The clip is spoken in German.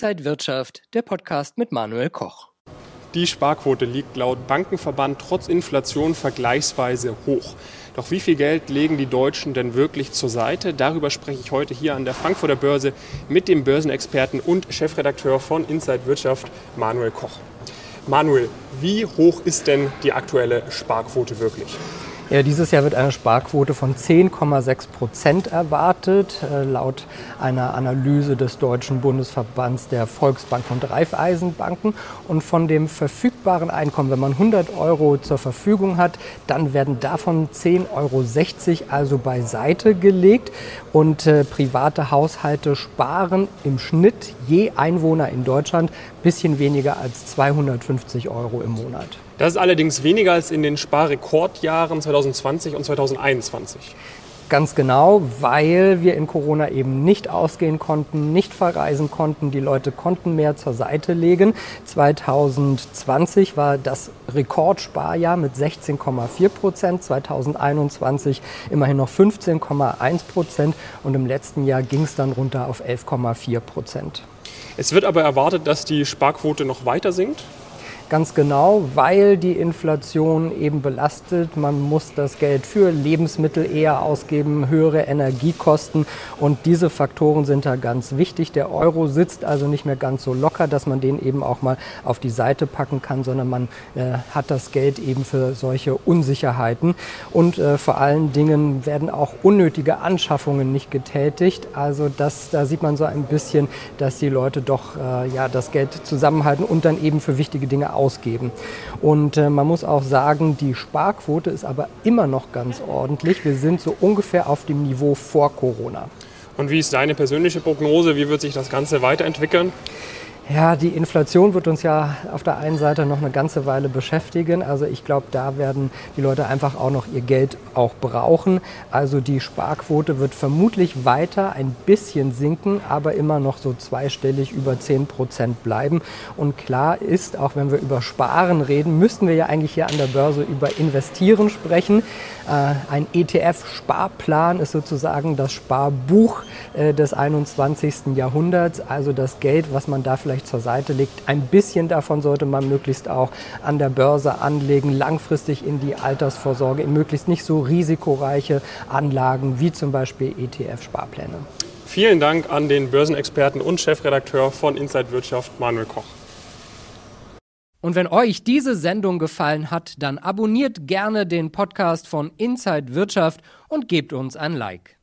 Inside Wirtschaft, der Podcast mit Manuel Koch. Die Sparquote liegt laut Bankenverband trotz Inflation vergleichsweise hoch. Doch wie viel Geld legen die Deutschen denn wirklich zur Seite? Darüber spreche ich heute hier an der Frankfurter Börse mit dem Börsenexperten und Chefredakteur von Inside Wirtschaft, Manuel Koch. Manuel, wie hoch ist denn die aktuelle Sparquote wirklich? Ja, dieses Jahr wird eine Sparquote von 10,6 Prozent erwartet, äh, laut einer Analyse des Deutschen Bundesverbands der Volksbanken und Raiffeisenbanken. Und von dem verfügbaren Einkommen, wenn man 100 Euro zur Verfügung hat, dann werden davon 10,60 Euro also beiseite gelegt. Und äh, private Haushalte sparen im Schnitt je Einwohner in Deutschland bisschen weniger als 250 Euro im Monat. Das ist allerdings weniger als in den Sparrekordjahren 2020 und 2021. Ganz genau, weil wir in Corona eben nicht ausgehen konnten, nicht verreisen konnten. Die Leute konnten mehr zur Seite legen. 2020 war das Rekordsparjahr mit 16,4 Prozent, 2021 immerhin noch 15,1 Prozent und im letzten Jahr ging es dann runter auf 11,4 Prozent. Es wird aber erwartet, dass die Sparquote noch weiter sinkt. Ganz genau, weil die Inflation eben belastet. Man muss das Geld für Lebensmittel eher ausgeben, höhere Energiekosten und diese Faktoren sind da ganz wichtig. Der Euro sitzt also nicht mehr ganz so locker, dass man den eben auch mal auf die Seite packen kann, sondern man äh, hat das Geld eben für solche Unsicherheiten. Und äh, vor allen Dingen werden auch unnötige Anschaffungen nicht getätigt. Also das, da sieht man so ein bisschen, dass die Leute doch äh, ja, das Geld zusammenhalten und dann eben für wichtige Dinge ausgeben. Und äh, man muss auch sagen, die Sparquote ist aber immer noch ganz ordentlich. Wir sind so ungefähr auf dem Niveau vor Corona. Und wie ist deine persönliche Prognose? Wie wird sich das Ganze weiterentwickeln? Ja, die Inflation wird uns ja auf der einen Seite noch eine ganze Weile beschäftigen. Also ich glaube, da werden die Leute einfach auch noch ihr Geld auch brauchen. Also die Sparquote wird vermutlich weiter ein bisschen sinken, aber immer noch so zweistellig über 10 Prozent bleiben. Und klar ist, auch wenn wir über Sparen reden, müssten wir ja eigentlich hier an der Börse über Investieren sprechen. Äh, ein ETF-Sparplan ist sozusagen das Sparbuch äh, des 21. Jahrhunderts. Also das Geld, was man da vielleicht vielleicht zur Seite legt. Ein bisschen davon sollte man möglichst auch an der Börse anlegen, langfristig in die Altersvorsorge, in möglichst nicht so risikoreiche Anlagen wie zum Beispiel ETF-Sparpläne. Vielen Dank an den Börsenexperten und Chefredakteur von Inside Wirtschaft, Manuel Koch. Und wenn euch diese Sendung gefallen hat, dann abonniert gerne den Podcast von Inside Wirtschaft und gebt uns ein Like.